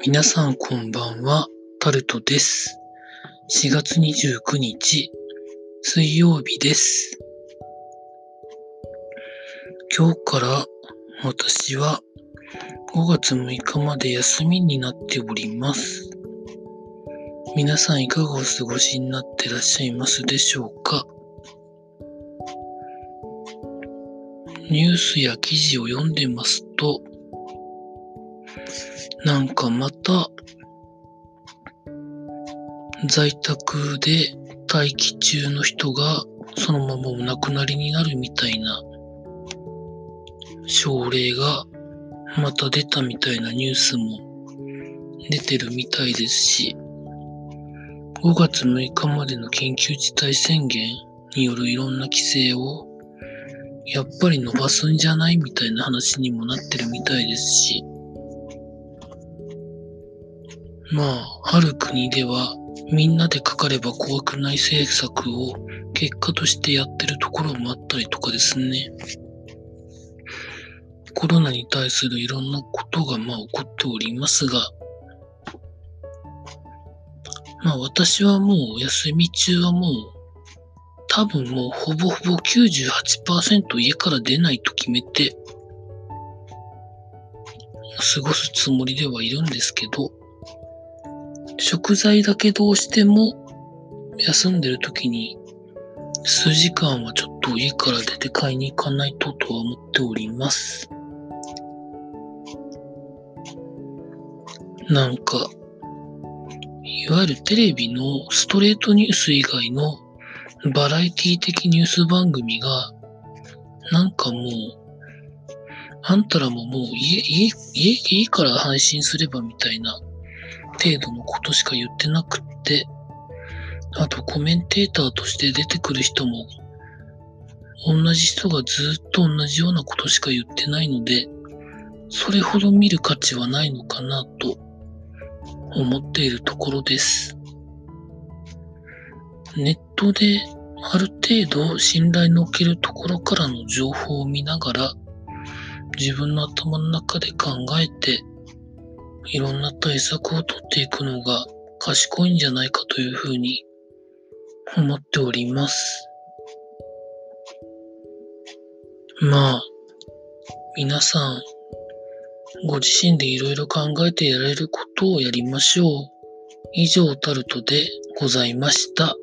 皆さんこんばんは、タルトです。4月29日、水曜日です。今日から私は5月6日まで休みになっております。皆さんいかがお過ごしになってらっしゃいますでしょうか？ニュースや記事を読んでますと、なんかまた、在宅で待機中の人がそのままお亡くなりになるみたいな症例がまた出たみたいなニュースも出てるみたいですし、5月6日までの緊急事態宣言によるいろんな規制をやっぱり伸ばすんじゃないみたいな話にもなってるみたいですし、まあ、ある国ではみんなでかかれば怖くない政策を結果としてやってるところもあったりとかですね。コロナに対するいろんなことがまあ起こっておりますが、まあ私はもうお休み中はもう多分もうほぼほぼ98%家から出ないと決めて過ごすつもりではいるんですけど、食材だけどうしても休んでる時に数時間はちょっと家から出て買いに行かないととは思っております。なんか、いわゆるテレビのストレートニュース以外のバラエティ的ニュース番組が、なんかもう、あんたらももう家、家、家、家から配信すればみたいな程度のことしか言ってなくって、あとコメンテーターとして出てくる人も、同じ人がずっと同じようなことしか言ってないので、それほど見る価値はないのかなと思っているところです。ネットである程度信頼のおけるところからの情報を見ながら、自分の頭の中で考えて、いろんな対策を取っていくのが賢いんじゃないかというふうに思っております。まあ、皆さん、ご自身でいろいろ考えてやれることをやりましょう。以上タルトでございました。